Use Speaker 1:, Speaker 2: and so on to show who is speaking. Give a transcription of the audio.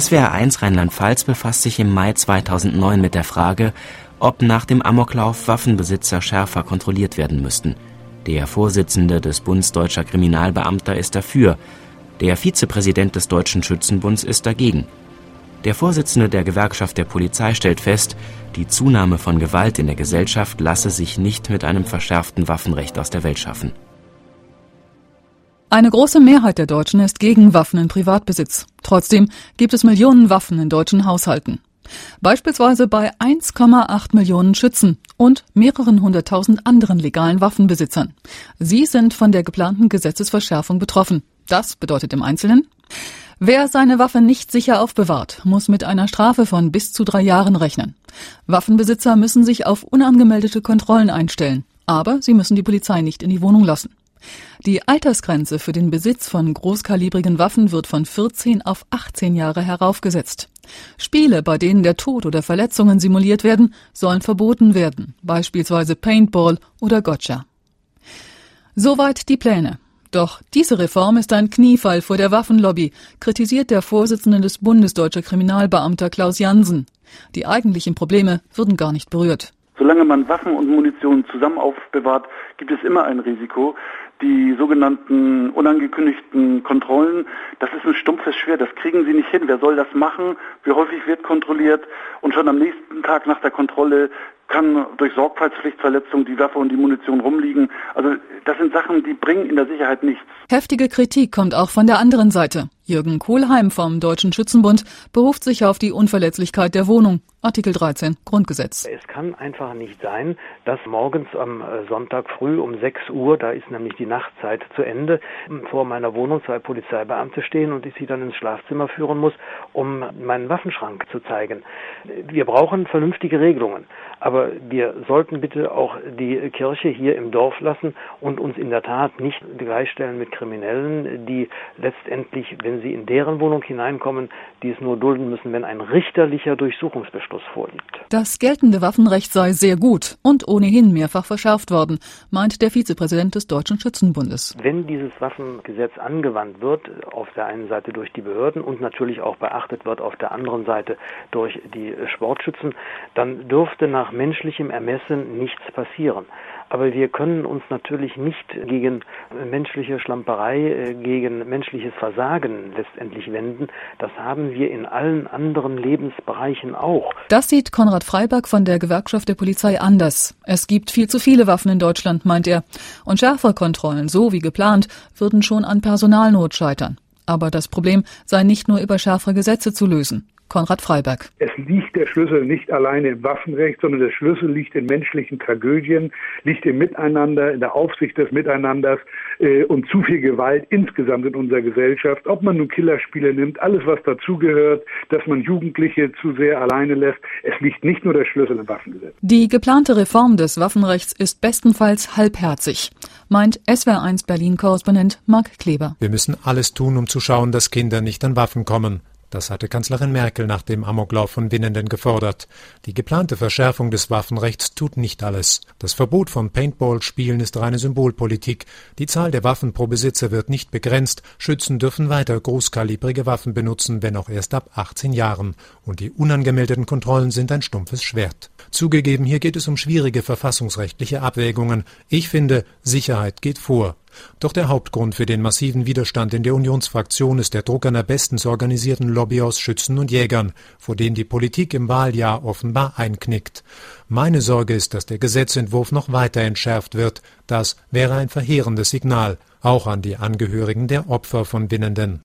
Speaker 1: SWR 1 Rheinland-Pfalz befasst sich im Mai 2009 mit der Frage, ob nach dem Amoklauf Waffenbesitzer schärfer kontrolliert werden müssten. Der Vorsitzende des Bundes Deutscher Kriminalbeamter ist dafür, der Vizepräsident des Deutschen Schützenbunds ist dagegen. Der Vorsitzende der Gewerkschaft der Polizei stellt fest, die Zunahme von Gewalt in der Gesellschaft lasse sich nicht mit einem verschärften Waffenrecht aus der Welt schaffen.
Speaker 2: Eine große Mehrheit der Deutschen ist gegen Waffen in Privatbesitz. Trotzdem gibt es Millionen Waffen in deutschen Haushalten. Beispielsweise bei 1,8 Millionen Schützen und mehreren hunderttausend anderen legalen Waffenbesitzern. Sie sind von der geplanten Gesetzesverschärfung betroffen. Das bedeutet im Einzelnen, Wer seine Waffe nicht sicher aufbewahrt, muss mit einer Strafe von bis zu drei Jahren rechnen. Waffenbesitzer müssen sich auf unangemeldete Kontrollen einstellen, aber sie müssen die Polizei nicht in die Wohnung lassen. Die Altersgrenze für den Besitz von großkalibrigen Waffen wird von 14 auf 18 Jahre heraufgesetzt. Spiele, bei denen der Tod oder Verletzungen simuliert werden, sollen verboten werden, beispielsweise Paintball oder Gotcha. Soweit die Pläne. Doch diese Reform ist ein Kniefall vor der Waffenlobby, kritisiert der Vorsitzende des Bundes deutscher Kriminalbeamter Klaus Jansen. Die eigentlichen Probleme würden gar nicht berührt.
Speaker 3: Solange man Waffen und Munition zusammen aufbewahrt, gibt es immer ein Risiko. Die sogenannten unangekündigten Kontrollen, das ist ein stumpfes Schwert, das kriegen Sie nicht hin. Wer soll das machen? Wie häufig wird kontrolliert? Und schon am nächsten Tag nach der Kontrolle kann durch Sorgfaltspflichtverletzung die Waffe und die Munition rumliegen. Also das sind Sachen, die bringen in der Sicherheit nichts.
Speaker 2: Heftige Kritik kommt auch von der anderen Seite. Jürgen Kohlheim vom Deutschen Schützenbund beruft sich auf die Unverletzlichkeit der Wohnung. Artikel 13 Grundgesetz.
Speaker 4: Es kann einfach nicht sein, dass morgens am äh, Sonntag früh um 6 Uhr, da ist nämlich die Nachtzeit zu Ende, vor meiner Wohnung zwei Polizeibeamte stehen und ich sie dann ins Schlafzimmer führen muss, um meinen Waffenschrank zu zeigen. Wir brauchen vernünftige Regelungen, aber wir sollten bitte auch die Kirche hier im Dorf lassen und uns in der Tat nicht gleichstellen mit Kriminellen, die letztendlich, wenn sie in deren Wohnung hineinkommen, die es nur dulden müssen, wenn ein richterlicher Durchsuchungsbeschluss vorliegt.
Speaker 2: Das geltende Waffenrecht sei sehr gut und ohnehin mehrfach verschärft worden, meint der Vizepräsident des Deutschen Schützenbundes.
Speaker 4: Wenn dieses Waffengesetz angewandt wird, auf der einen Seite durch die Behörden und natürlich auch beachtet wird auf der anderen Seite durch die Sportschützen, dann dürfte nach menschlichem Ermessen nichts passieren. Aber wir können uns natürlich nicht gegen menschliche Schlamperei, äh, gegen menschliches Versagen letztendlich wenden. Das haben wir in allen anderen Lebensbereichen auch.
Speaker 2: Das sieht Konrad Freiberg von der Gewerkschaft der Polizei anders. Es gibt viel zu viele Waffen in Deutschland, meint er. Und schärfere Kontrollen, so wie geplant, würden schon an Personalnot scheitern. Aber das Problem sei nicht nur über schärfere Gesetze zu lösen. Konrad Freiberg.
Speaker 5: Es liegt der Schlüssel nicht alleine im Waffenrecht, sondern der Schlüssel liegt in menschlichen Tragödien, liegt im Miteinander, in der Aufsicht des Miteinanders äh, und zu viel Gewalt insgesamt in unserer Gesellschaft. Ob man nun Killerspiele nimmt, alles was dazugehört, dass man Jugendliche zu sehr alleine lässt. Es liegt nicht nur der Schlüssel im Waffengesetz.
Speaker 2: Die geplante Reform des Waffenrechts ist bestenfalls halbherzig, meint SWR1 Berlin-Korrespondent Mark Kleber.
Speaker 6: Wir müssen alles tun, um zu schauen, dass Kinder nicht an Waffen kommen. Das hatte Kanzlerin Merkel nach dem Amoklauf von Winnenden gefordert. Die geplante Verschärfung des Waffenrechts tut nicht alles. Das Verbot von Paintball-Spielen ist reine Symbolpolitik. Die Zahl der Waffen pro Besitzer wird nicht begrenzt. Schützen dürfen weiter großkalibrige Waffen benutzen, wenn auch erst ab 18 Jahren. Und die unangemeldeten Kontrollen sind ein stumpfes Schwert. Zugegeben, hier geht es um schwierige verfassungsrechtliche Abwägungen. Ich finde, Sicherheit geht vor. Doch der Hauptgrund für den massiven Widerstand in der Unionsfraktion ist der Druck einer bestens organisierten Lobby aus Schützen und Jägern, vor dem die Politik im Wahljahr offenbar einknickt. Meine Sorge ist, dass der Gesetzentwurf noch weiter entschärft wird. Das wäre ein verheerendes Signal, auch an die Angehörigen der Opfer von Winnenden.